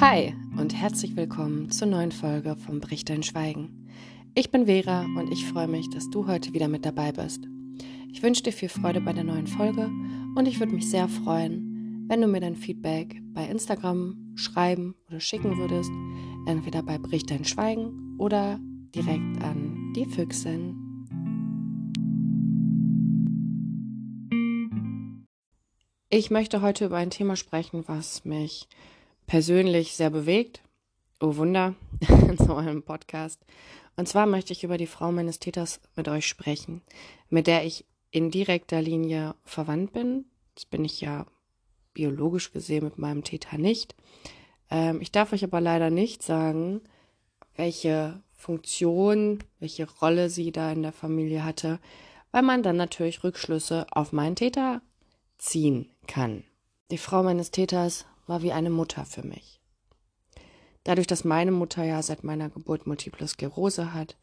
Hi und herzlich willkommen zur neuen Folge vom Bricht dein Schweigen. Ich bin Vera und ich freue mich, dass du heute wieder mit dabei bist. Ich wünsche dir viel Freude bei der neuen Folge und ich würde mich sehr freuen, wenn du mir dein Feedback bei Instagram schreiben oder schicken würdest, entweder bei Bricht dein Schweigen oder direkt an die Füchsin. Ich möchte heute über ein Thema sprechen, was mich persönlich sehr bewegt. Oh Wunder, in so einem Podcast. Und zwar möchte ich über die Frau meines Täters mit euch sprechen, mit der ich in direkter Linie verwandt bin. Das bin ich ja biologisch gesehen mit meinem Täter nicht. Ähm, ich darf euch aber leider nicht sagen, welche Funktion, welche Rolle sie da in der Familie hatte, weil man dann natürlich Rückschlüsse auf meinen Täter ziehen kann. Die Frau meines Täters war wie eine Mutter für mich. Dadurch, dass meine Mutter ja seit meiner Geburt multiple Sklerose hat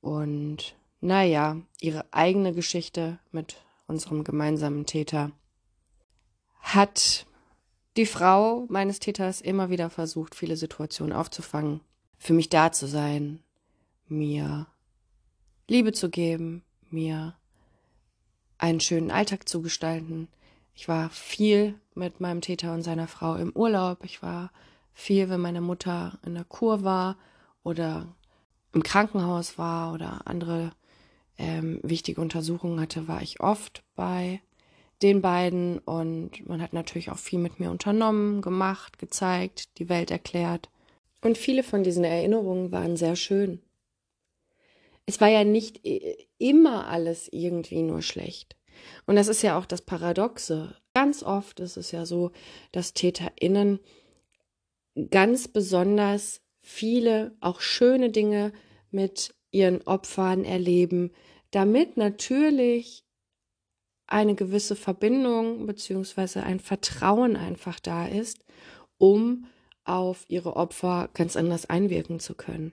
und naja, ihre eigene Geschichte mit unserem gemeinsamen Täter, hat die Frau meines Täters immer wieder versucht, viele Situationen aufzufangen, für mich da zu sein, mir Liebe zu geben, mir einen schönen Alltag zu gestalten, ich war viel mit meinem Täter und seiner Frau im Urlaub. Ich war viel, wenn meine Mutter in der Kur war oder im Krankenhaus war oder andere ähm, wichtige Untersuchungen hatte, war ich oft bei den beiden und man hat natürlich auch viel mit mir unternommen, gemacht, gezeigt, die Welt erklärt. Und viele von diesen Erinnerungen waren sehr schön. Es war ja nicht immer alles irgendwie nur schlecht. Und das ist ja auch das Paradoxe. Ganz oft ist es ja so, dass TäterInnen ganz besonders viele, auch schöne Dinge mit ihren Opfern erleben, damit natürlich eine gewisse Verbindung beziehungsweise ein Vertrauen einfach da ist, um auf ihre Opfer ganz anders einwirken zu können.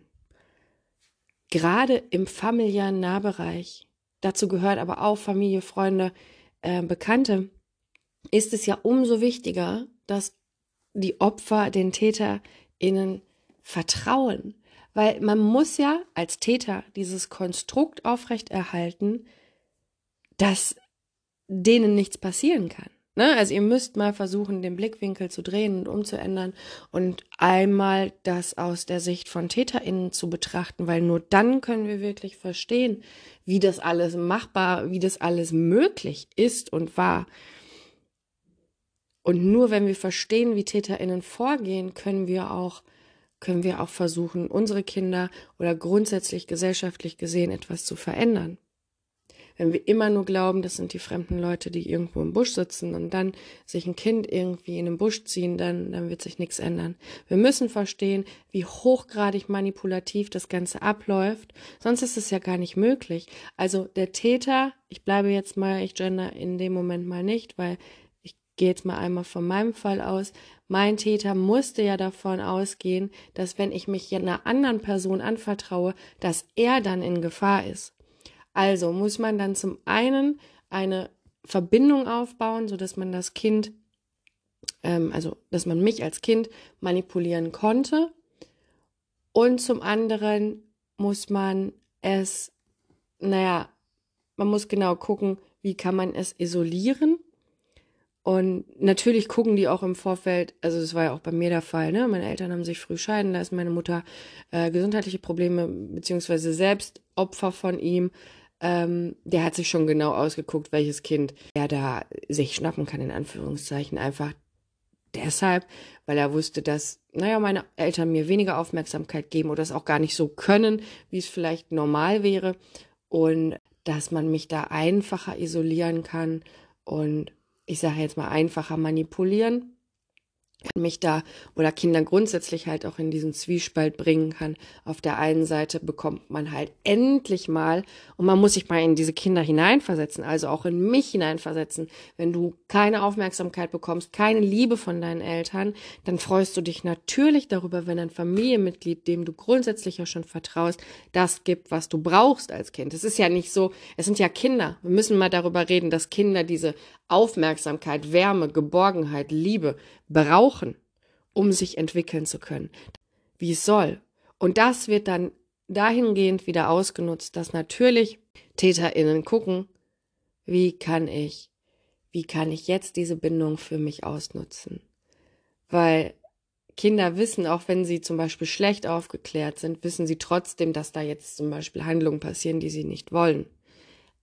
Gerade im familiären Nahbereich dazu gehört aber auch Familie, Freunde, äh, Bekannte, ist es ja umso wichtiger, dass die Opfer den TäterInnen vertrauen. Weil man muss ja als Täter dieses Konstrukt aufrechterhalten, dass denen nichts passieren kann. Ne? Also ihr müsst mal versuchen, den Blickwinkel zu drehen und umzuändern und einmal das aus der Sicht von TäterInnen zu betrachten, weil nur dann können wir wirklich verstehen, wie das alles machbar, wie das alles möglich ist und war. Und nur wenn wir verstehen, wie TäterInnen vorgehen, können wir auch können wir auch versuchen, unsere Kinder oder grundsätzlich gesellschaftlich gesehen etwas zu verändern. Wenn wir immer nur glauben, das sind die fremden Leute, die irgendwo im Busch sitzen und dann sich ein Kind irgendwie in den Busch ziehen, dann, dann wird sich nichts ändern. Wir müssen verstehen, wie hochgradig manipulativ das Ganze abläuft. Sonst ist es ja gar nicht möglich. Also der Täter, ich bleibe jetzt mal, ich gender in dem Moment mal nicht, weil ich gehe jetzt mal einmal von meinem Fall aus. Mein Täter musste ja davon ausgehen, dass wenn ich mich einer anderen Person anvertraue, dass er dann in Gefahr ist. Also muss man dann zum einen eine Verbindung aufbauen, so dass man das Kind, ähm, also dass man mich als Kind manipulieren konnte. Und zum anderen muss man es, naja, man muss genau gucken, wie kann man es isolieren. Und natürlich gucken die auch im Vorfeld, also das war ja auch bei mir der Fall, ne? Meine Eltern haben sich früh scheiden lassen, meine Mutter äh, gesundheitliche Probleme, beziehungsweise selbst Opfer von ihm ähm, der hat sich schon genau ausgeguckt, welches Kind er da sich schnappen kann, in Anführungszeichen. Einfach deshalb, weil er wusste, dass, naja, meine Eltern mir weniger Aufmerksamkeit geben oder es auch gar nicht so können, wie es vielleicht normal wäre. Und dass man mich da einfacher isolieren kann und ich sage jetzt mal einfacher manipulieren mich da oder Kinder grundsätzlich halt auch in diesen Zwiespalt bringen kann. Auf der einen Seite bekommt man halt endlich mal und man muss sich mal in diese Kinder hineinversetzen, also auch in mich hineinversetzen. Wenn du keine Aufmerksamkeit bekommst, keine Liebe von deinen Eltern, dann freust du dich natürlich darüber, wenn ein Familienmitglied, dem du grundsätzlich ja schon vertraust, das gibt, was du brauchst als Kind. Es ist ja nicht so, es sind ja Kinder. Wir müssen mal darüber reden, dass Kinder diese Aufmerksamkeit, Wärme, Geborgenheit, Liebe brauchen. Um sich entwickeln zu können, wie es soll. Und das wird dann dahingehend wieder ausgenutzt, dass natürlich TäterInnen gucken, wie kann ich, wie kann ich jetzt diese Bindung für mich ausnutzen? Weil Kinder wissen, auch wenn sie zum Beispiel schlecht aufgeklärt sind, wissen sie trotzdem, dass da jetzt zum Beispiel Handlungen passieren, die sie nicht wollen.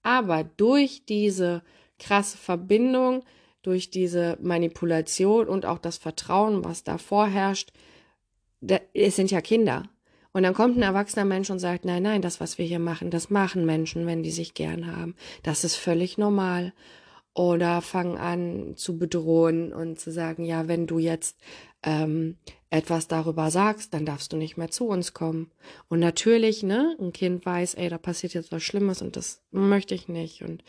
Aber durch diese krasse Verbindung, durch diese Manipulation und auch das Vertrauen, was da vorherrscht, da, es sind ja Kinder. Und dann kommt ein erwachsener Mensch und sagt, nein, nein, das, was wir hier machen, das machen Menschen, wenn die sich gern haben. Das ist völlig normal. Oder fangen an zu bedrohen und zu sagen, ja, wenn du jetzt ähm, etwas darüber sagst, dann darfst du nicht mehr zu uns kommen. Und natürlich, ne, ein Kind weiß, ey, da passiert jetzt was Schlimmes und das möchte ich nicht. Und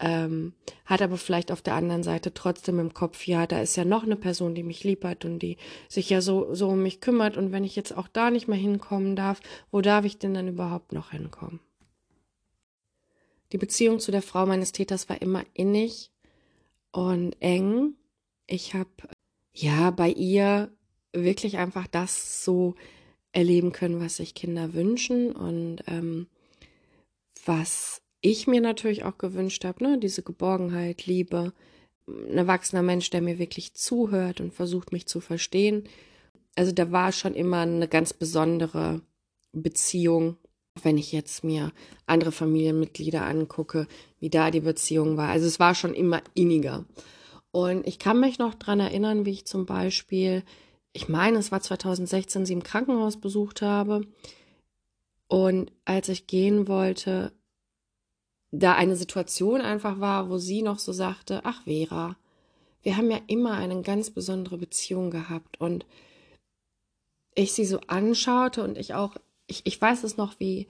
ähm, hat aber vielleicht auf der anderen Seite trotzdem im Kopf, ja, da ist ja noch eine Person, die mich lieb hat und die sich ja so, so um mich kümmert. Und wenn ich jetzt auch da nicht mehr hinkommen darf, wo darf ich denn dann überhaupt noch hinkommen? Die Beziehung zu der Frau meines Täters war immer innig und eng. Ich habe ja bei ihr wirklich einfach das so erleben können, was sich Kinder wünschen und ähm, was ich mir natürlich auch gewünscht habe, ne, diese Geborgenheit, Liebe, ein erwachsener Mensch, der mir wirklich zuhört und versucht, mich zu verstehen. Also da war schon immer eine ganz besondere Beziehung, wenn ich jetzt mir andere Familienmitglieder angucke, wie da die Beziehung war. Also es war schon immer inniger. Und ich kann mich noch dran erinnern, wie ich zum Beispiel, ich meine, es war 2016, sie im Krankenhaus besucht habe. Und als ich gehen wollte, da eine Situation einfach war, wo sie noch so sagte, ach Vera, wir haben ja immer eine ganz besondere Beziehung gehabt und ich sie so anschaute und ich auch, ich, ich weiß es noch wie,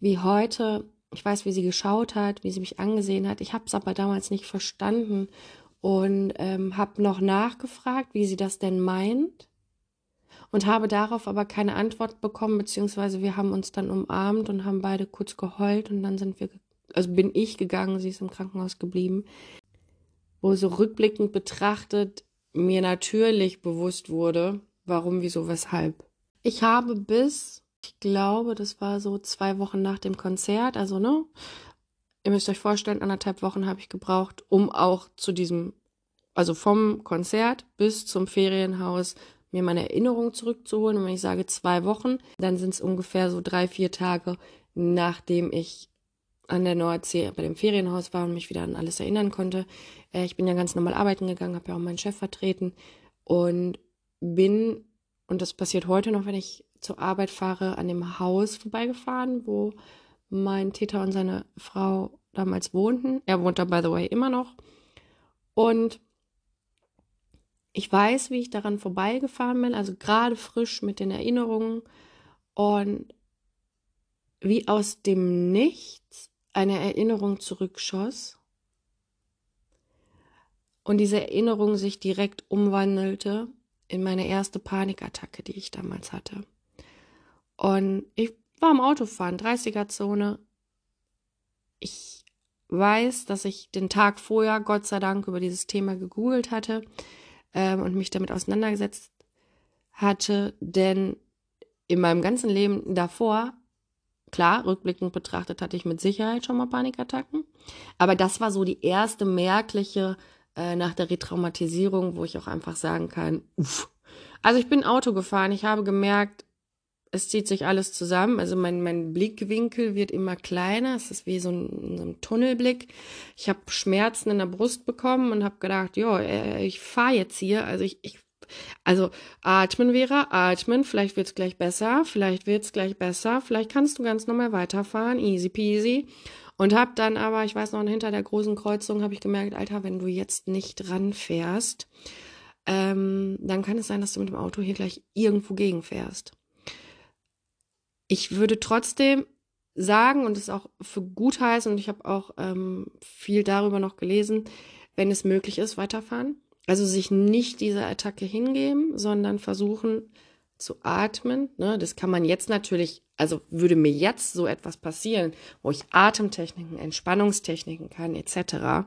wie heute, ich weiß, wie sie geschaut hat, wie sie mich angesehen hat, ich habe es aber damals nicht verstanden und ähm, habe noch nachgefragt, wie sie das denn meint und habe darauf aber keine Antwort bekommen, beziehungsweise wir haben uns dann umarmt und haben beide kurz geheult und dann sind wir also bin ich gegangen, sie ist im Krankenhaus geblieben, wo so rückblickend betrachtet mir natürlich bewusst wurde, warum, wieso, weshalb. Ich habe bis, ich glaube, das war so zwei Wochen nach dem Konzert, also ne, ihr müsst euch vorstellen, anderthalb Wochen habe ich gebraucht, um auch zu diesem, also vom Konzert bis zum Ferienhaus mir meine Erinnerung zurückzuholen. Und wenn ich sage zwei Wochen, dann sind es ungefähr so drei, vier Tage, nachdem ich an der Nordsee bei dem Ferienhaus war und mich wieder an alles erinnern konnte. Äh, ich bin ja ganz normal arbeiten gegangen, habe ja auch meinen Chef vertreten und bin, und das passiert heute noch, wenn ich zur Arbeit fahre, an dem Haus vorbeigefahren, wo mein Täter und seine Frau damals wohnten. Er wohnt da, by the way, immer noch. Und ich weiß, wie ich daran vorbeigefahren bin, also gerade frisch mit den Erinnerungen und wie aus dem Nichts eine Erinnerung zurückschoss und diese Erinnerung sich direkt umwandelte in meine erste Panikattacke, die ich damals hatte. Und ich war am Autofahren, 30er-Zone. Ich weiß, dass ich den Tag vorher, Gott sei Dank, über dieses Thema gegoogelt hatte ähm, und mich damit auseinandergesetzt hatte, denn in meinem ganzen Leben davor Klar, rückblickend betrachtet hatte ich mit Sicherheit schon mal Panikattacken. Aber das war so die erste merkliche äh, nach der Retraumatisierung, wo ich auch einfach sagen kann, uff. Also ich bin Auto gefahren, ich habe gemerkt, es zieht sich alles zusammen. Also mein, mein Blickwinkel wird immer kleiner. Es ist wie so ein, so ein Tunnelblick. Ich habe Schmerzen in der Brust bekommen und habe gedacht, ja, äh, ich fahre jetzt hier. Also ich, ich also atmen wäre atmen, vielleicht wird es gleich besser, vielleicht wird es gleich besser, vielleicht kannst du ganz normal weiterfahren, easy peasy. Und hab dann aber, ich weiß noch, hinter der großen Kreuzung habe ich gemerkt, Alter, wenn du jetzt nicht ranfährst, ähm, dann kann es sein, dass du mit dem Auto hier gleich irgendwo gegenfährst. Ich würde trotzdem sagen und es auch für gut heißen, und ich habe auch ähm, viel darüber noch gelesen, wenn es möglich ist, weiterfahren. Also sich nicht dieser Attacke hingeben, sondern versuchen zu atmen. Ne? Das kann man jetzt natürlich, also würde mir jetzt so etwas passieren, wo ich Atemtechniken, Entspannungstechniken kann, etc.,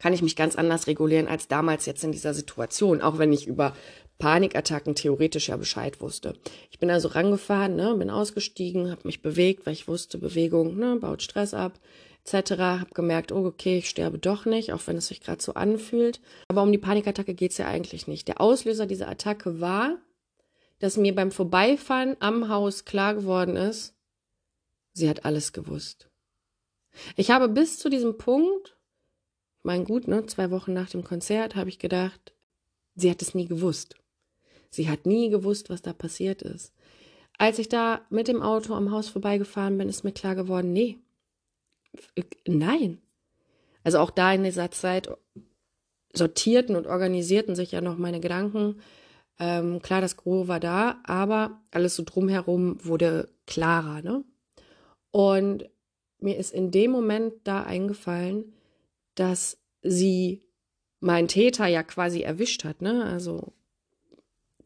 kann ich mich ganz anders regulieren als damals jetzt in dieser Situation, auch wenn ich über Panikattacken theoretisch ja Bescheid wusste. Ich bin also rangefahren, ne, bin ausgestiegen, habe mich bewegt, weil ich wusste, Bewegung ne, baut Stress ab, etc. Habe gemerkt, oh okay, ich sterbe doch nicht, auch wenn es sich gerade so anfühlt. Aber um die Panikattacke geht's ja eigentlich nicht. Der Auslöser dieser Attacke war, dass mir beim Vorbeifahren am Haus klar geworden ist, sie hat alles gewusst. Ich habe bis zu diesem Punkt, mein gut, ne, zwei Wochen nach dem Konzert, habe ich gedacht, sie hat es nie gewusst. Sie hat nie gewusst, was da passiert ist. Als ich da mit dem Auto am Haus vorbeigefahren bin, ist mir klar geworden, nee, nein. Also auch da in dieser Zeit sortierten und organisierten sich ja noch meine Gedanken. Ähm, klar, das Gros war da, aber alles so drumherum wurde klarer, ne? Und mir ist in dem Moment da eingefallen, dass sie meinen Täter ja quasi erwischt hat, ne? Also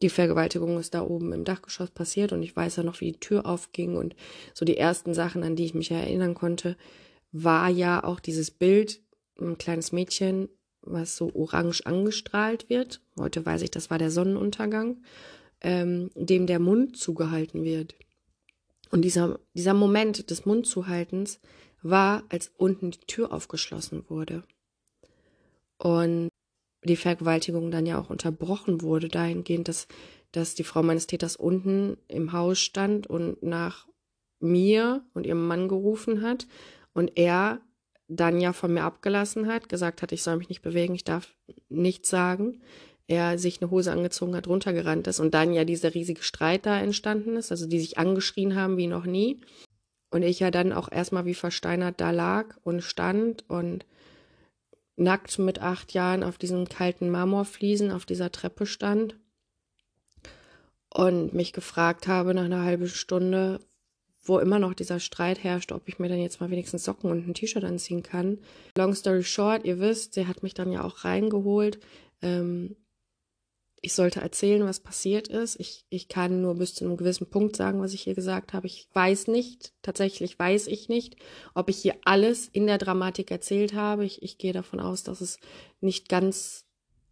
die Vergewaltigung ist da oben im Dachgeschoss passiert und ich weiß ja noch, wie die Tür aufging und so die ersten Sachen, an die ich mich erinnern konnte, war ja auch dieses Bild, ein kleines Mädchen, was so orange angestrahlt wird. Heute weiß ich, das war der Sonnenuntergang, ähm, dem der Mund zugehalten wird. Und dieser, dieser Moment des Mundzuhaltens war, als unten die Tür aufgeschlossen wurde. Und die Vergewaltigung dann ja auch unterbrochen wurde, dahingehend, dass, dass die Frau meines Täters unten im Haus stand und nach mir und ihrem Mann gerufen hat und er dann ja von mir abgelassen hat, gesagt hat, ich soll mich nicht bewegen, ich darf nichts sagen. Er sich eine Hose angezogen hat, runtergerannt ist und dann ja dieser riesige Streit da entstanden ist, also die sich angeschrien haben wie noch nie. Und ich ja dann auch erstmal wie versteinert da lag und stand und nackt mit acht Jahren auf diesen kalten Marmorfliesen auf dieser Treppe stand und mich gefragt habe nach einer halben Stunde, wo immer noch dieser Streit herrscht, ob ich mir dann jetzt mal wenigstens Socken und ein T-Shirt anziehen kann. Long story short, ihr wisst, sie hat mich dann ja auch reingeholt. Ähm, ich sollte erzählen, was passiert ist. Ich, ich kann nur bis zu einem gewissen Punkt sagen, was ich hier gesagt habe. Ich weiß nicht, tatsächlich weiß ich nicht, ob ich hier alles in der Dramatik erzählt habe. Ich, ich gehe davon aus, dass es nicht ganz,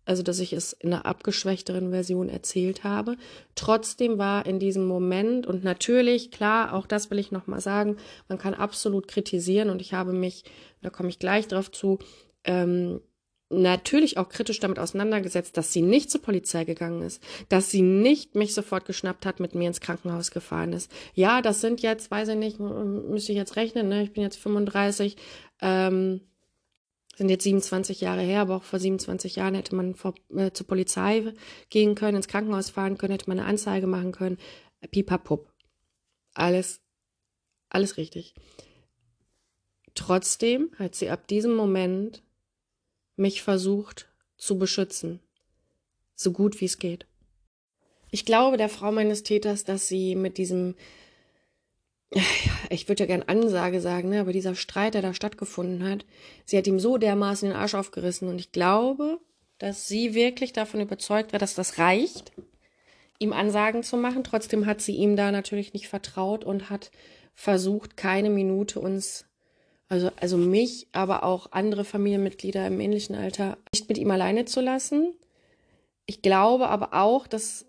also dass ich es in einer abgeschwächteren Version erzählt habe. Trotzdem war in diesem Moment und natürlich, klar, auch das will ich nochmal sagen, man kann absolut kritisieren und ich habe mich, da komme ich gleich drauf zu, ähm, natürlich auch kritisch damit auseinandergesetzt, dass sie nicht zur Polizei gegangen ist, dass sie nicht mich sofort geschnappt hat, mit mir ins Krankenhaus gefahren ist. Ja, das sind jetzt, weiß ich nicht, müsste ich jetzt rechnen, ne? ich bin jetzt 35, ähm, sind jetzt 27 Jahre her, aber auch vor 27 Jahren hätte man vor, äh, zur Polizei gehen können, ins Krankenhaus fahren können, hätte man eine Anzeige machen können. Pipapup. Alles, alles richtig. Trotzdem hat sie ab diesem Moment mich versucht zu beschützen, so gut wie es geht. Ich glaube der Frau meines Täters, dass sie mit diesem, ich würde ja gern Ansage sagen, ne, aber dieser Streit, der da stattgefunden hat, sie hat ihm so dermaßen den Arsch aufgerissen und ich glaube, dass sie wirklich davon überzeugt war, dass das reicht, ihm Ansagen zu machen. Trotzdem hat sie ihm da natürlich nicht vertraut und hat versucht, keine Minute uns also, also mich, aber auch andere Familienmitglieder im ähnlichen Alter nicht mit ihm alleine zu lassen. Ich glaube aber auch, dass,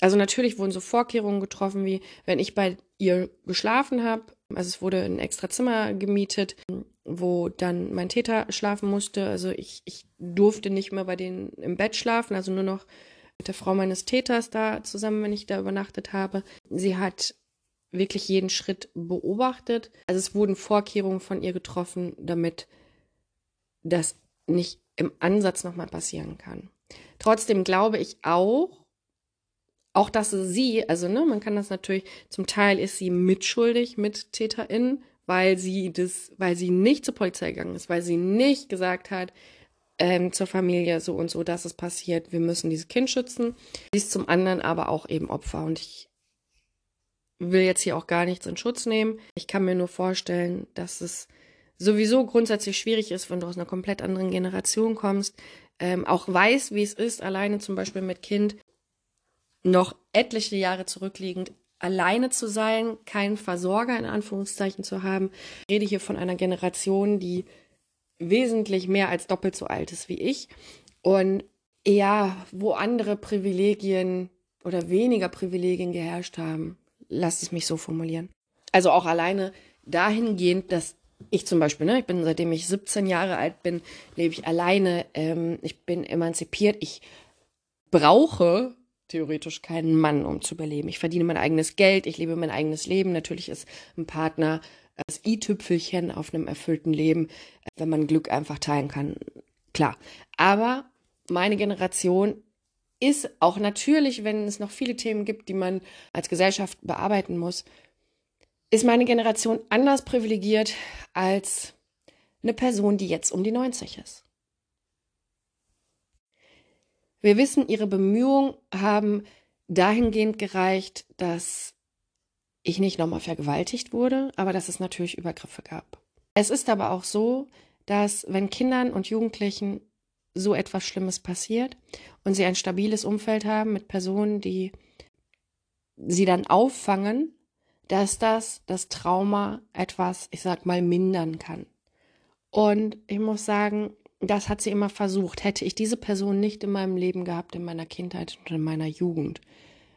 also natürlich wurden so Vorkehrungen getroffen, wie wenn ich bei ihr geschlafen habe, also es wurde ein extra Zimmer gemietet, wo dann mein Täter schlafen musste. Also ich, ich durfte nicht mehr bei denen im Bett schlafen, also nur noch mit der Frau meines Täters da zusammen, wenn ich da übernachtet habe. Sie hat wirklich jeden Schritt beobachtet. Also es wurden Vorkehrungen von ihr getroffen, damit das nicht im Ansatz nochmal passieren kann. Trotzdem glaube ich auch, auch dass sie, also ne, man kann das natürlich, zum Teil ist sie mitschuldig, mit Täterin, weil sie das, weil sie nicht zur Polizei gegangen ist, weil sie nicht gesagt hat, ähm, zur Familie so und so, dass es passiert, wir müssen dieses Kind schützen. Sie ist zum anderen aber auch eben Opfer und ich will jetzt hier auch gar nichts in Schutz nehmen. Ich kann mir nur vorstellen, dass es sowieso grundsätzlich schwierig ist, wenn du aus einer komplett anderen Generation kommst, ähm, auch weiß, wie es ist, alleine zum Beispiel mit Kind noch etliche Jahre zurückliegend alleine zu sein, keinen Versorger in Anführungszeichen zu haben. Ich rede hier von einer Generation, die wesentlich mehr als doppelt so alt ist wie ich und ja, wo andere Privilegien oder weniger Privilegien geherrscht haben. Lass es mich so formulieren. Also auch alleine dahingehend, dass ich zum Beispiel, ne, ich bin seitdem ich 17 Jahre alt bin, lebe ich alleine. Ähm, ich bin emanzipiert. Ich brauche theoretisch keinen Mann, um zu überleben. Ich verdiene mein eigenes Geld. Ich lebe mein eigenes Leben. Natürlich ist ein Partner das i-Tüpfelchen auf einem erfüllten Leben, wenn man Glück einfach teilen kann. Klar. Aber meine Generation ist auch natürlich, wenn es noch viele Themen gibt, die man als Gesellschaft bearbeiten muss, ist meine Generation anders privilegiert als eine Person, die jetzt um die 90 ist. Wir wissen, ihre Bemühungen haben dahingehend gereicht, dass ich nicht nochmal vergewaltigt wurde, aber dass es natürlich Übergriffe gab. Es ist aber auch so, dass wenn Kindern und Jugendlichen so etwas Schlimmes passiert und sie ein stabiles Umfeld haben mit Personen, die sie dann auffangen, dass das das Trauma etwas, ich sag mal, mindern kann. Und ich muss sagen, das hat sie immer versucht. Hätte ich diese Person nicht in meinem Leben gehabt, in meiner Kindheit und in meiner Jugend,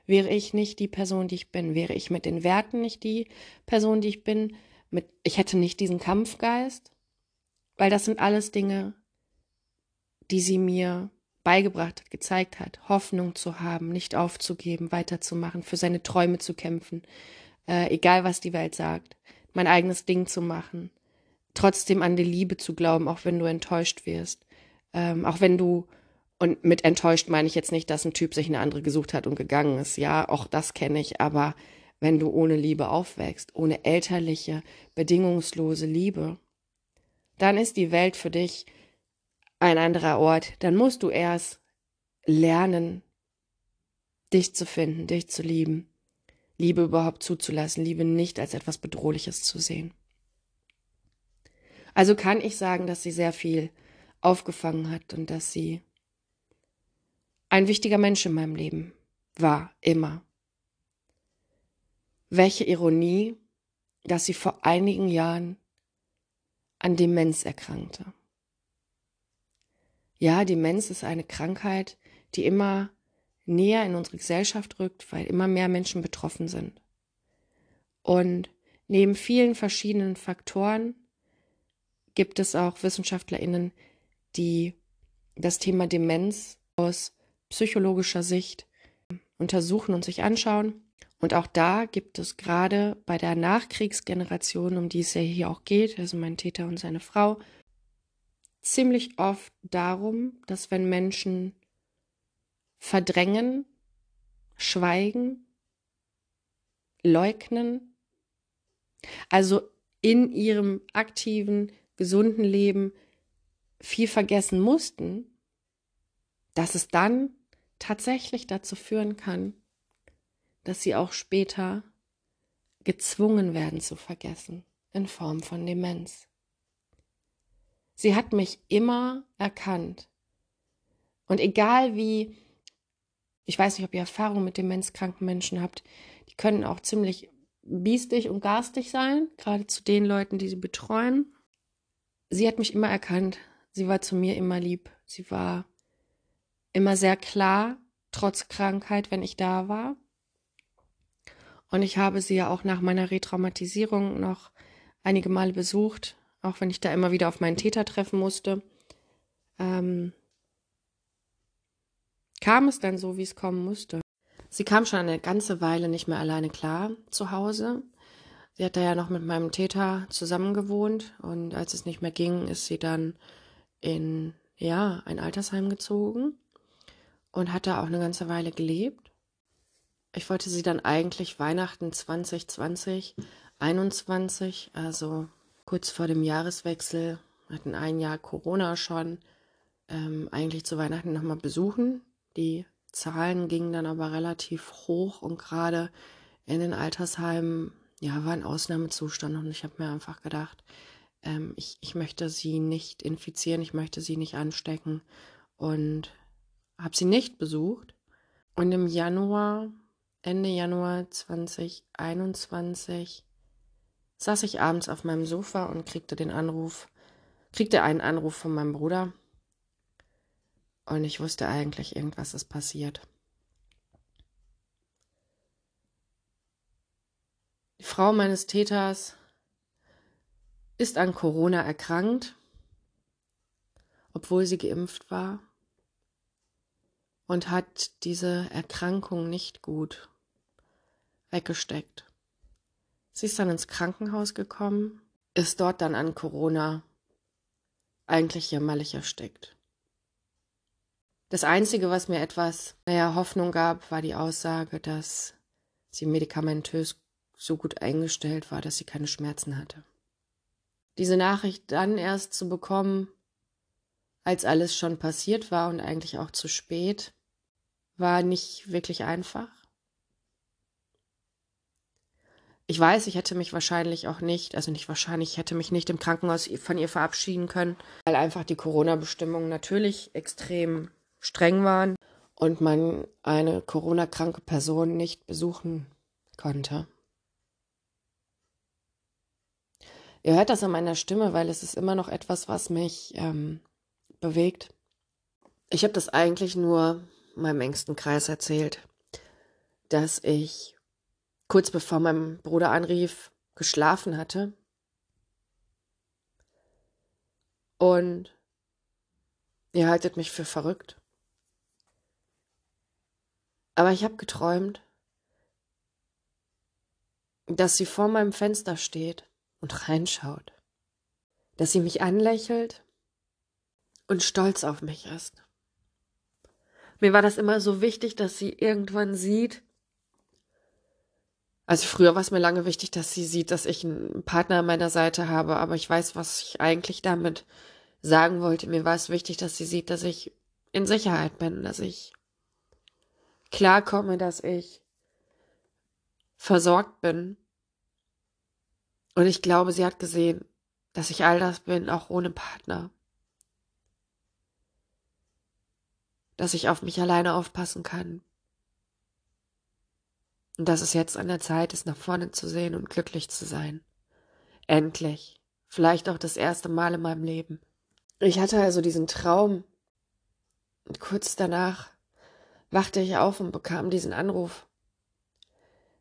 wäre ich nicht die Person, die ich bin, wäre ich mit den Werten nicht die Person, die ich bin, mit, ich hätte nicht diesen Kampfgeist, weil das sind alles Dinge, die sie mir beigebracht hat, gezeigt hat, Hoffnung zu haben, nicht aufzugeben, weiterzumachen, für seine Träume zu kämpfen, äh, egal was die Welt sagt, mein eigenes Ding zu machen, trotzdem an die Liebe zu glauben, auch wenn du enttäuscht wirst, ähm, auch wenn du und mit enttäuscht meine ich jetzt nicht, dass ein Typ sich eine andere gesucht hat und gegangen ist. Ja, auch das kenne ich, aber wenn du ohne Liebe aufwächst, ohne elterliche, bedingungslose Liebe, dann ist die Welt für dich ein anderer Ort, dann musst du erst lernen, dich zu finden, dich zu lieben, Liebe überhaupt zuzulassen, Liebe nicht als etwas Bedrohliches zu sehen. Also kann ich sagen, dass sie sehr viel aufgefangen hat und dass sie ein wichtiger Mensch in meinem Leben war, immer. Welche Ironie, dass sie vor einigen Jahren an Demenz erkrankte. Ja, Demenz ist eine Krankheit, die immer näher in unsere Gesellschaft rückt, weil immer mehr Menschen betroffen sind. Und neben vielen verschiedenen Faktoren gibt es auch Wissenschaftlerinnen, die das Thema Demenz aus psychologischer Sicht untersuchen und sich anschauen. Und auch da gibt es gerade bei der Nachkriegsgeneration, um die es ja hier auch geht, also mein Täter und seine Frau, ziemlich oft darum, dass wenn Menschen verdrängen, schweigen, leugnen, also in ihrem aktiven, gesunden Leben viel vergessen mussten, dass es dann tatsächlich dazu führen kann, dass sie auch später gezwungen werden zu vergessen in Form von Demenz. Sie hat mich immer erkannt. Und egal wie, ich weiß nicht, ob ihr Erfahrung mit demenzkranken Menschen habt, die können auch ziemlich biestig und garstig sein, gerade zu den Leuten, die sie betreuen. Sie hat mich immer erkannt. Sie war zu mir immer lieb. Sie war immer sehr klar, trotz Krankheit, wenn ich da war. Und ich habe sie ja auch nach meiner Retraumatisierung noch einige Male besucht, auch wenn ich da immer wieder auf meinen Täter treffen musste, ähm, kam es dann so, wie es kommen musste. Sie kam schon eine ganze Weile nicht mehr alleine klar zu Hause. Sie hat da ja noch mit meinem Täter zusammengewohnt und als es nicht mehr ging, ist sie dann in ja ein Altersheim gezogen und hat da auch eine ganze Weile gelebt. Ich wollte sie dann eigentlich Weihnachten 2020, 21, also kurz vor dem Jahreswechsel, hatten ein Jahr Corona schon, ähm, eigentlich zu Weihnachten nochmal besuchen. Die Zahlen gingen dann aber relativ hoch und gerade in den Altersheimen, ja, war ein Ausnahmezustand und ich habe mir einfach gedacht, ähm, ich, ich möchte sie nicht infizieren, ich möchte sie nicht anstecken und habe sie nicht besucht. Und im Januar, Ende Januar 2021, saß ich abends auf meinem Sofa und kriegte den Anruf kriegte einen Anruf von meinem Bruder und ich wusste eigentlich, irgendwas ist passiert. Frau meines Täters ist an Corona erkrankt, obwohl sie geimpft war und hat diese Erkrankung nicht gut weggesteckt. Sie ist dann ins Krankenhaus gekommen, ist dort dann an Corona eigentlich jämmerlich erstickt. Das Einzige, was mir etwas, naja, Hoffnung gab, war die Aussage, dass sie medikamentös so gut eingestellt war, dass sie keine Schmerzen hatte. Diese Nachricht dann erst zu bekommen, als alles schon passiert war und eigentlich auch zu spät, war nicht wirklich einfach. Ich weiß, ich hätte mich wahrscheinlich auch nicht, also nicht wahrscheinlich, ich hätte mich nicht im Krankenhaus von ihr verabschieden können, weil einfach die Corona-Bestimmungen natürlich extrem streng waren und man eine Corona-kranke Person nicht besuchen konnte. Ihr hört das an meiner Stimme, weil es ist immer noch etwas, was mich ähm, bewegt. Ich habe das eigentlich nur meinem engsten Kreis erzählt, dass ich kurz bevor mein Bruder anrief, geschlafen hatte. Und ihr haltet mich für verrückt. Aber ich habe geträumt, dass sie vor meinem Fenster steht und reinschaut, dass sie mich anlächelt und stolz auf mich ist. Mir war das immer so wichtig, dass sie irgendwann sieht, also früher war es mir lange wichtig, dass sie sieht, dass ich einen Partner an meiner Seite habe, aber ich weiß, was ich eigentlich damit sagen wollte. Mir war es wichtig, dass sie sieht, dass ich in Sicherheit bin, dass ich klarkomme, dass ich versorgt bin und ich glaube, sie hat gesehen, dass ich all das bin, auch ohne Partner. Dass ich auf mich alleine aufpassen kann. Und dass es jetzt an der Zeit ist, nach vorne zu sehen und glücklich zu sein. Endlich. Vielleicht auch das erste Mal in meinem Leben. Ich hatte also diesen Traum. Und kurz danach wachte ich auf und bekam diesen Anruf.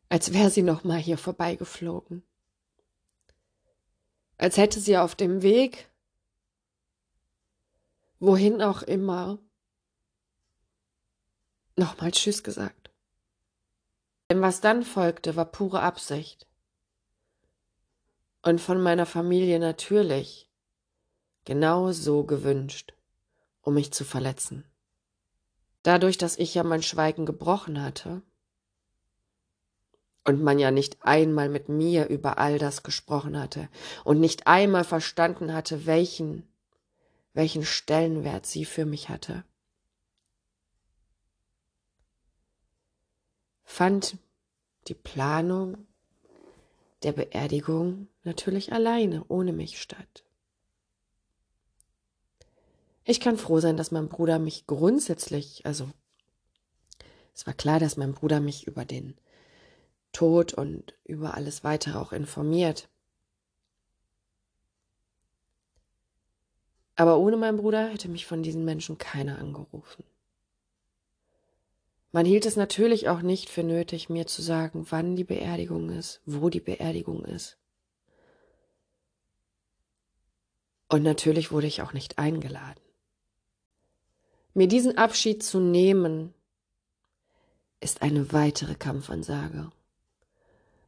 Als wäre sie noch mal hier vorbeigeflogen als hätte sie auf dem Weg, wohin auch immer, nochmal Tschüss gesagt. Denn was dann folgte, war pure Absicht. Und von meiner Familie natürlich genau so gewünscht, um mich zu verletzen. Dadurch, dass ich ja mein Schweigen gebrochen hatte, und man ja nicht einmal mit mir über all das gesprochen hatte und nicht einmal verstanden hatte, welchen, welchen Stellenwert sie für mich hatte. Fand die Planung der Beerdigung natürlich alleine, ohne mich statt. Ich kann froh sein, dass mein Bruder mich grundsätzlich, also es war klar, dass mein Bruder mich über den Tod und über alles weitere auch informiert. Aber ohne meinen Bruder hätte mich von diesen Menschen keiner angerufen. Man hielt es natürlich auch nicht für nötig, mir zu sagen, wann die Beerdigung ist, wo die Beerdigung ist. Und natürlich wurde ich auch nicht eingeladen. Mir diesen Abschied zu nehmen, ist eine weitere Kampfansage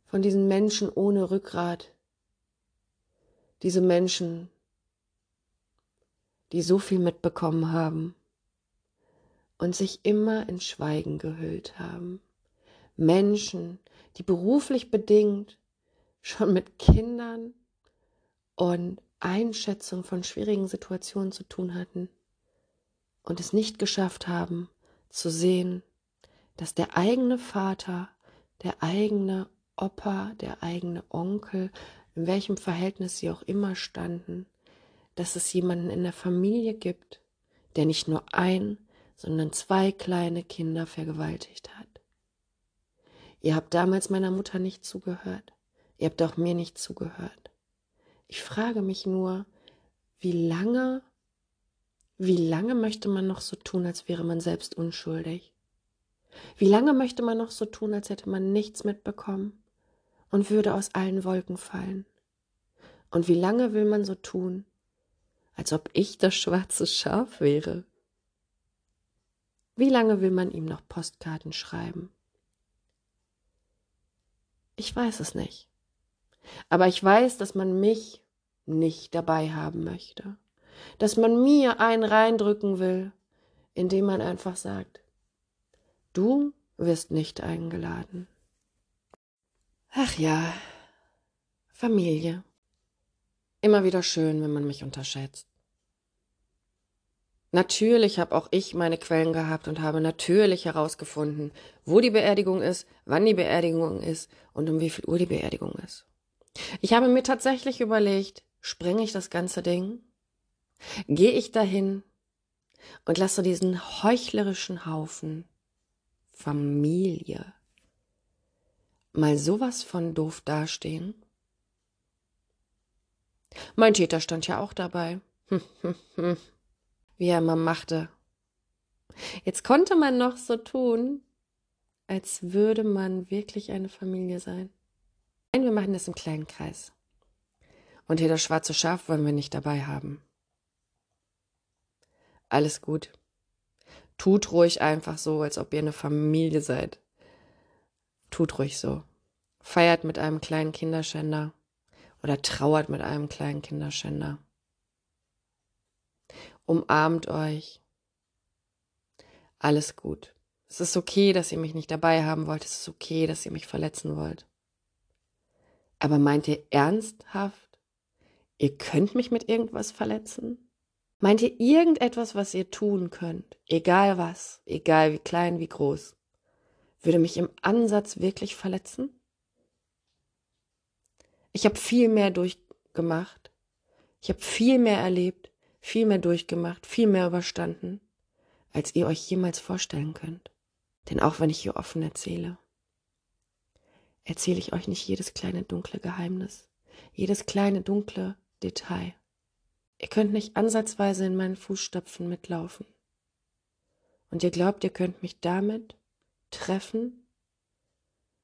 von diesen Menschen ohne Rückgrat, diese Menschen, die so viel mitbekommen haben und sich immer in Schweigen gehüllt haben. Menschen, die beruflich bedingt schon mit Kindern und Einschätzung von schwierigen Situationen zu tun hatten und es nicht geschafft haben zu sehen, dass der eigene Vater, der eigene Opa, der eigene Onkel, in welchem Verhältnis sie auch immer standen, dass es jemanden in der Familie gibt, der nicht nur ein, sondern zwei kleine Kinder vergewaltigt hat. Ihr habt damals meiner Mutter nicht zugehört. Ihr habt auch mir nicht zugehört. Ich frage mich nur, wie lange, wie lange möchte man noch so tun, als wäre man selbst unschuldig? Wie lange möchte man noch so tun, als hätte man nichts mitbekommen und würde aus allen Wolken fallen? Und wie lange will man so tun, als ob ich das schwarze Schaf wäre? Wie lange will man ihm noch Postkarten schreiben? Ich weiß es nicht. Aber ich weiß, dass man mich nicht dabei haben möchte. Dass man mir einen reindrücken will, indem man einfach sagt, du wirst nicht eingeladen. Ach ja, Familie. Immer wieder schön, wenn man mich unterschätzt. Natürlich habe auch ich meine Quellen gehabt und habe natürlich herausgefunden, wo die Beerdigung ist, wann die Beerdigung ist und um wie viel Uhr die Beerdigung ist. Ich habe mir tatsächlich überlegt, sprenge ich das ganze Ding? Gehe ich dahin und lasse diesen heuchlerischen Haufen Familie mal sowas von doof dastehen? Mein Täter stand ja auch dabei. Wie er immer machte. Jetzt konnte man noch so tun, als würde man wirklich eine Familie sein. Nein, wir machen das im kleinen Kreis. Und hier das schwarze Schaf wollen wir nicht dabei haben. Alles gut. Tut ruhig einfach so, als ob ihr eine Familie seid. Tut ruhig so. Feiert mit einem kleinen Kinderschänder oder trauert mit einem kleinen Kinderschänder. Umarmt euch. Alles gut. Es ist okay, dass ihr mich nicht dabei haben wollt. Es ist okay, dass ihr mich verletzen wollt. Aber meint ihr ernsthaft, ihr könnt mich mit irgendwas verletzen? Meint ihr irgendetwas, was ihr tun könnt, egal was, egal wie klein, wie groß, würde mich im Ansatz wirklich verletzen? Ich habe viel mehr durchgemacht. Ich habe viel mehr erlebt, viel mehr durchgemacht, viel mehr überstanden, als ihr euch jemals vorstellen könnt. Denn auch wenn ich hier offen erzähle, erzähle ich euch nicht jedes kleine dunkle Geheimnis, jedes kleine dunkle Detail. Ihr könnt nicht ansatzweise in meinen Fußstapfen mitlaufen. Und ihr glaubt, ihr könnt mich damit treffen,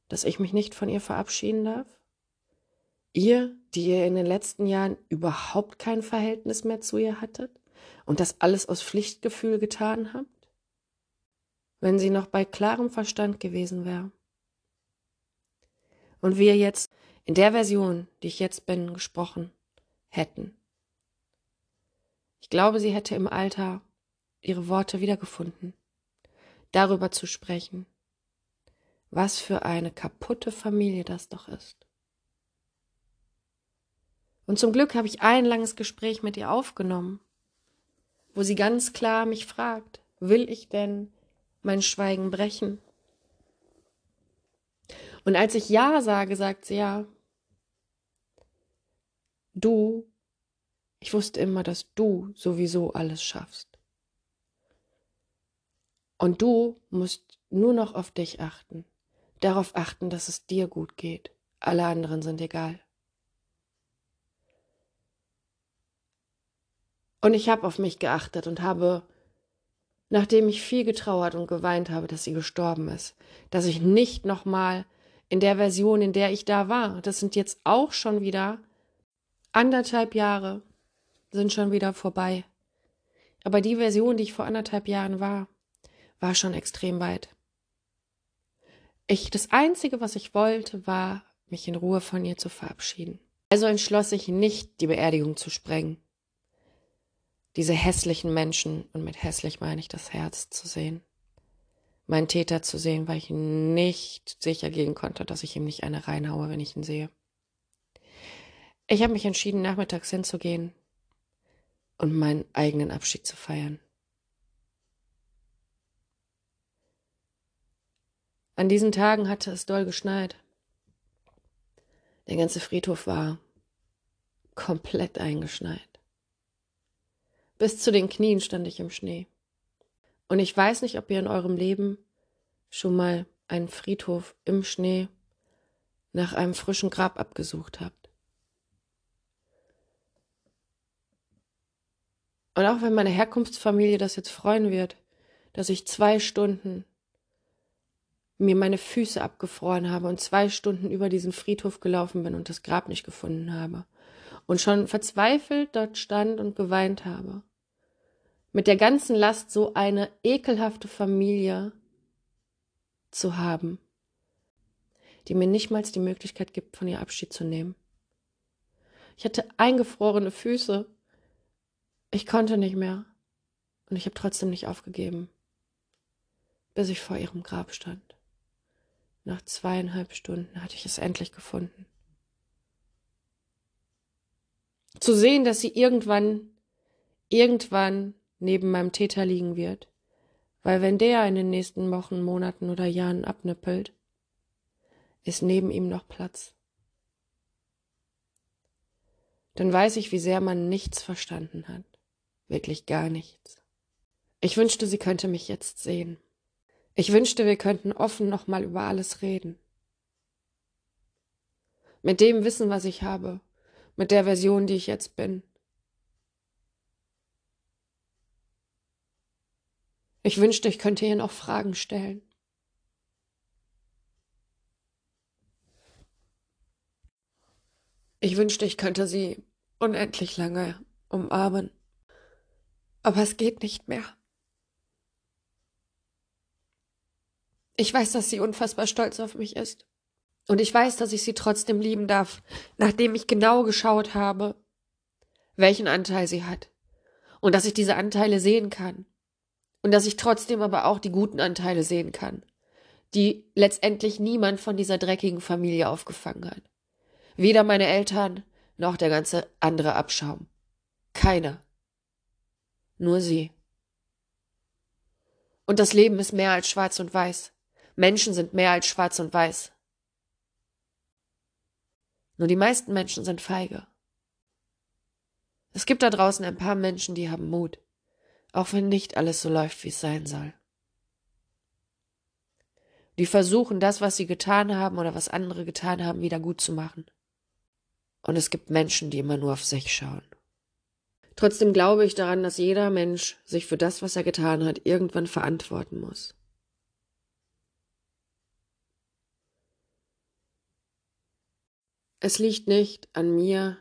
dass ich mich nicht von ihr verabschieden darf? Ihr, die ihr in den letzten Jahren überhaupt kein Verhältnis mehr zu ihr hattet und das alles aus Pflichtgefühl getan habt? Wenn sie noch bei klarem Verstand gewesen wäre. Und wir jetzt in der Version, die ich jetzt bin, gesprochen hätten. Ich glaube, sie hätte im Alter ihre Worte wiedergefunden, darüber zu sprechen, was für eine kaputte Familie das doch ist. Und zum Glück habe ich ein langes Gespräch mit ihr aufgenommen, wo sie ganz klar mich fragt, will ich denn mein Schweigen brechen? Und als ich Ja sage, sagt sie ja, du, ich wusste immer, dass du sowieso alles schaffst. Und du musst nur noch auf dich achten, darauf achten, dass es dir gut geht. Alle anderen sind egal. Und ich habe auf mich geachtet und habe, nachdem ich viel getrauert und geweint habe, dass sie gestorben ist, dass ich nicht nochmal in der Version, in der ich da war, das sind jetzt auch schon wieder anderthalb Jahre, sind schon wieder vorbei. Aber die Version, die ich vor anderthalb Jahren war, war schon extrem weit. Ich, das Einzige, was ich wollte, war, mich in Ruhe von ihr zu verabschieden. Also entschloss ich nicht, die Beerdigung zu sprengen diese hässlichen Menschen, und mit hässlich meine ich das Herz zu sehen, meinen Täter zu sehen, weil ich nicht sicher gehen konnte, dass ich ihm nicht eine reinhaue, wenn ich ihn sehe. Ich habe mich entschieden, nachmittags hinzugehen und meinen eigenen Abschied zu feiern. An diesen Tagen hatte es doll geschneit. Der ganze Friedhof war komplett eingeschneit. Bis zu den Knien stand ich im Schnee. Und ich weiß nicht, ob ihr in eurem Leben schon mal einen Friedhof im Schnee nach einem frischen Grab abgesucht habt. Und auch wenn meine Herkunftsfamilie das jetzt freuen wird, dass ich zwei Stunden mir meine Füße abgefroren habe und zwei Stunden über diesen Friedhof gelaufen bin und das Grab nicht gefunden habe und schon verzweifelt dort stand und geweint habe. Mit der ganzen Last so eine ekelhafte Familie zu haben, die mir nicht mal die Möglichkeit gibt, von ihr Abschied zu nehmen. Ich hatte eingefrorene Füße. Ich konnte nicht mehr. Und ich habe trotzdem nicht aufgegeben, bis ich vor ihrem Grab stand. Nach zweieinhalb Stunden hatte ich es endlich gefunden. Zu sehen, dass sie irgendwann, irgendwann neben meinem Täter liegen wird. Weil wenn der in den nächsten Wochen, Monaten oder Jahren abnippelt, ist neben ihm noch Platz. Dann weiß ich, wie sehr man nichts verstanden hat. Wirklich gar nichts. Ich wünschte, sie könnte mich jetzt sehen. Ich wünschte, wir könnten offen nochmal über alles reden. Mit dem Wissen, was ich habe, mit der Version, die ich jetzt bin. Ich wünschte, ich könnte ihr noch Fragen stellen. Ich wünschte, ich könnte sie unendlich lange umarmen. Aber es geht nicht mehr. Ich weiß, dass sie unfassbar stolz auf mich ist. Und ich weiß, dass ich sie trotzdem lieben darf, nachdem ich genau geschaut habe, welchen Anteil sie hat. Und dass ich diese Anteile sehen kann. Und dass ich trotzdem aber auch die guten Anteile sehen kann, die letztendlich niemand von dieser dreckigen Familie aufgefangen hat. Weder meine Eltern noch der ganze andere Abschaum. Keiner. Nur sie. Und das Leben ist mehr als schwarz und weiß. Menschen sind mehr als schwarz und weiß. Nur die meisten Menschen sind feige. Es gibt da draußen ein paar Menschen, die haben Mut, auch wenn nicht alles so läuft, wie es sein soll. Die versuchen, das, was sie getan haben oder was andere getan haben, wieder gut zu machen. Und es gibt Menschen, die immer nur auf sich schauen. Trotzdem glaube ich daran, dass jeder Mensch sich für das, was er getan hat, irgendwann verantworten muss. Es liegt nicht an mir,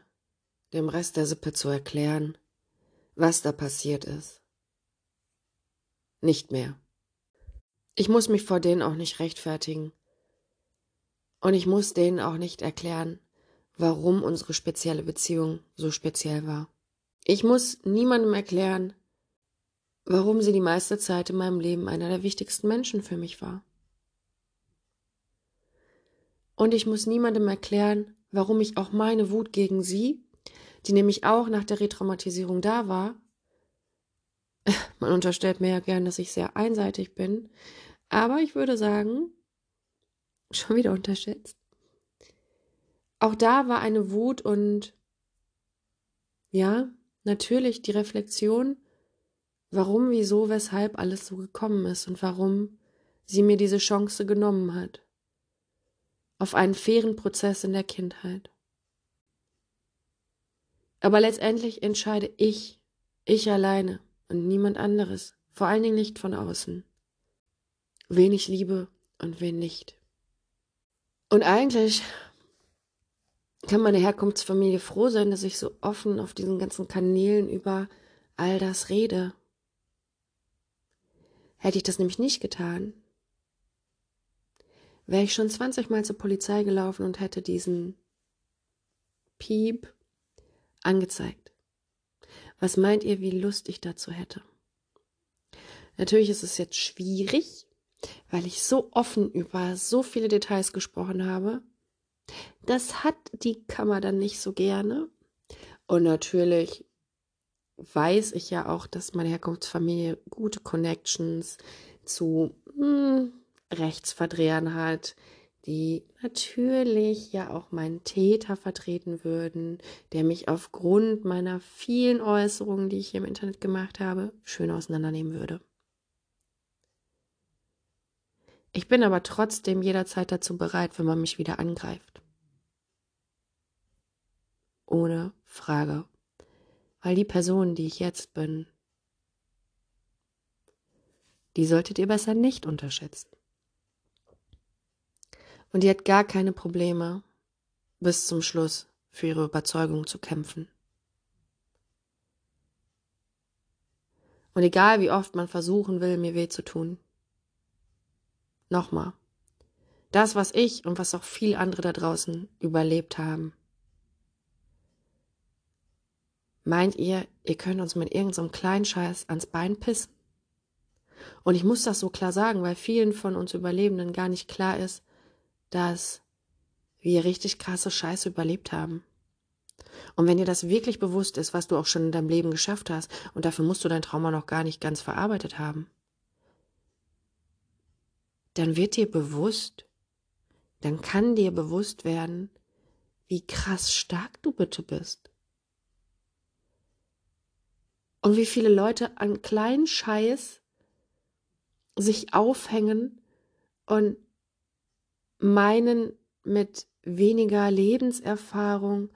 dem Rest der Sippe zu erklären, was da passiert ist. Nicht mehr. Ich muss mich vor denen auch nicht rechtfertigen. Und ich muss denen auch nicht erklären, warum unsere spezielle Beziehung so speziell war. Ich muss niemandem erklären, warum sie die meiste Zeit in meinem Leben einer der wichtigsten Menschen für mich war. Und ich muss niemandem erklären, warum ich auch meine Wut gegen sie, die nämlich auch nach der Retraumatisierung da war, man unterstellt mir ja gern, dass ich sehr einseitig bin, aber ich würde sagen, schon wieder unterschätzt. Auch da war eine Wut und ja, natürlich die Reflexion, warum, wieso, weshalb alles so gekommen ist und warum sie mir diese Chance genommen hat auf einen fairen Prozess in der Kindheit. Aber letztendlich entscheide ich, ich alleine und niemand anderes, vor allen Dingen nicht von außen, wen ich liebe und wen nicht. Und eigentlich kann meine Herkunftsfamilie froh sein, dass ich so offen auf diesen ganzen Kanälen über all das rede. Hätte ich das nämlich nicht getan, wäre ich schon 20 Mal zur Polizei gelaufen und hätte diesen Piep angezeigt. Was meint ihr, wie Lust ich dazu hätte? Natürlich ist es jetzt schwierig, weil ich so offen über so viele Details gesprochen habe. Das hat die Kammer dann nicht so gerne. Und natürlich weiß ich ja auch, dass meine Herkunftsfamilie gute Connections zu hm, Rechtsverdrehern hat, die natürlich ja auch meinen Täter vertreten würden, der mich aufgrund meiner vielen Äußerungen, die ich hier im Internet gemacht habe, schön auseinandernehmen würde. Ich bin aber trotzdem jederzeit dazu bereit, wenn man mich wieder angreift. Ohne Frage. Weil die Person, die ich jetzt bin, die solltet ihr besser nicht unterschätzen. Und die hat gar keine Probleme, bis zum Schluss für ihre Überzeugung zu kämpfen. Und egal wie oft man versuchen will, mir weh zu tun. Nochmal. Das, was ich und was auch viele andere da draußen überlebt haben. Meint ihr, ihr könnt uns mit irgendeinem so kleinen Scheiß ans Bein pissen? Und ich muss das so klar sagen, weil vielen von uns Überlebenden gar nicht klar ist, dass wir richtig krasse Scheiße überlebt haben. Und wenn dir das wirklich bewusst ist, was du auch schon in deinem Leben geschafft hast, und dafür musst du dein Trauma noch gar nicht ganz verarbeitet haben, dann wird dir bewusst, dann kann dir bewusst werden, wie krass stark du bitte bist. Und wie viele Leute an kleinen Scheiß sich aufhängen und meinen, mit weniger Lebenserfahrung,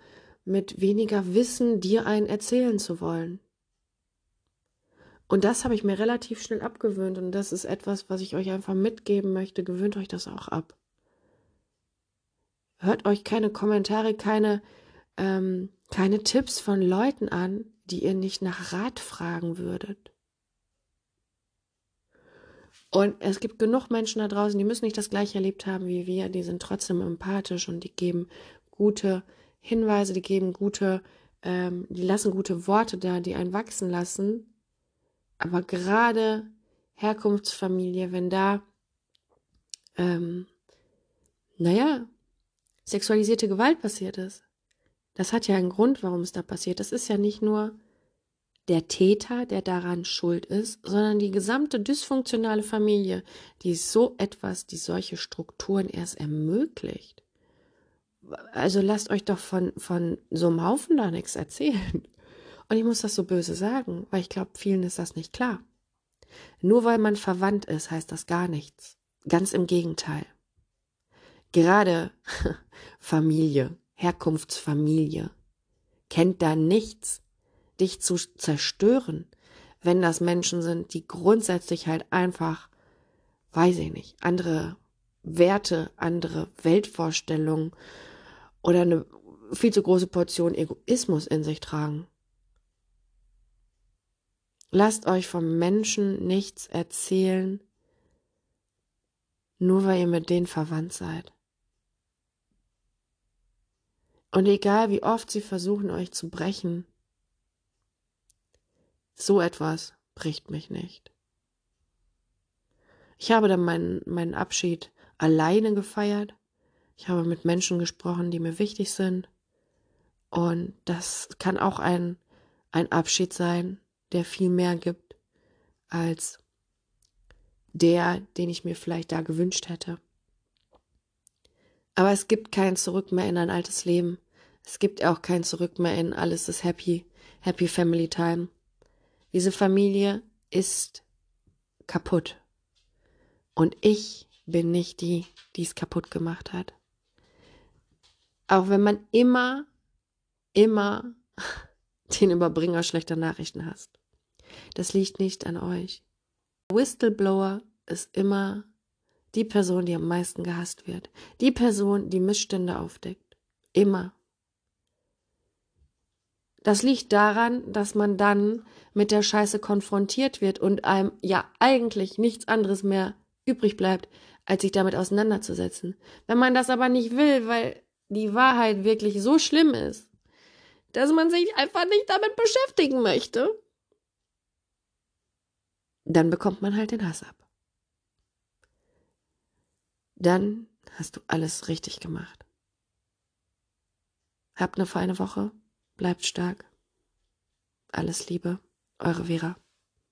mit weniger Wissen dir einen erzählen zu wollen. Und das habe ich mir relativ schnell abgewöhnt und das ist etwas, was ich euch einfach mitgeben möchte. Gewöhnt euch das auch ab. Hört euch keine Kommentare, keine, ähm, keine Tipps von Leuten an, die ihr nicht nach Rat fragen würdet. Und es gibt genug Menschen da draußen, die müssen nicht das gleiche erlebt haben wie wir, die sind trotzdem empathisch und die geben gute Hinweise, die geben gute, ähm, die lassen gute Worte da, die einen wachsen lassen. Aber gerade Herkunftsfamilie, wenn da, ähm, naja, sexualisierte Gewalt passiert ist, das hat ja einen Grund, warum es da passiert. Das ist ja nicht nur der Täter, der daran schuld ist, sondern die gesamte dysfunktionale Familie, die so etwas, die solche Strukturen erst ermöglicht. Also lasst euch doch von, von so einem Haufen da nichts erzählen. Und ich muss das so böse sagen, weil ich glaube, vielen ist das nicht klar. Nur weil man verwandt ist, heißt das gar nichts. Ganz im Gegenteil. Gerade Familie, Herkunftsfamilie, kennt da nichts dich zu zerstören, wenn das Menschen sind, die grundsätzlich halt einfach, weiß ich nicht, andere Werte, andere Weltvorstellungen oder eine viel zu große Portion Egoismus in sich tragen. Lasst euch vom Menschen nichts erzählen, nur weil ihr mit denen verwandt seid. Und egal wie oft sie versuchen, euch zu brechen, so etwas bricht mich nicht. Ich habe dann meinen, meinen Abschied alleine gefeiert. Ich habe mit Menschen gesprochen, die mir wichtig sind. Und das kann auch ein, ein Abschied sein, der viel mehr gibt als der, den ich mir vielleicht da gewünscht hätte. Aber es gibt kein Zurück mehr in ein altes Leben. Es gibt auch kein Zurück mehr in alles ist happy, happy family time. Diese Familie ist kaputt. Und ich bin nicht die, die es kaputt gemacht hat. Auch wenn man immer, immer den Überbringer schlechter Nachrichten hasst. Das liegt nicht an euch. Whistleblower ist immer die Person, die am meisten gehasst wird. Die Person, die Missstände aufdeckt. Immer. Das liegt daran, dass man dann mit der Scheiße konfrontiert wird und einem ja eigentlich nichts anderes mehr übrig bleibt, als sich damit auseinanderzusetzen. Wenn man das aber nicht will, weil die Wahrheit wirklich so schlimm ist, dass man sich einfach nicht damit beschäftigen möchte, dann bekommt man halt den Hass ab. Dann hast du alles richtig gemacht. Habt eine feine Woche. Bleibt stark. Alles Liebe, eure Vera.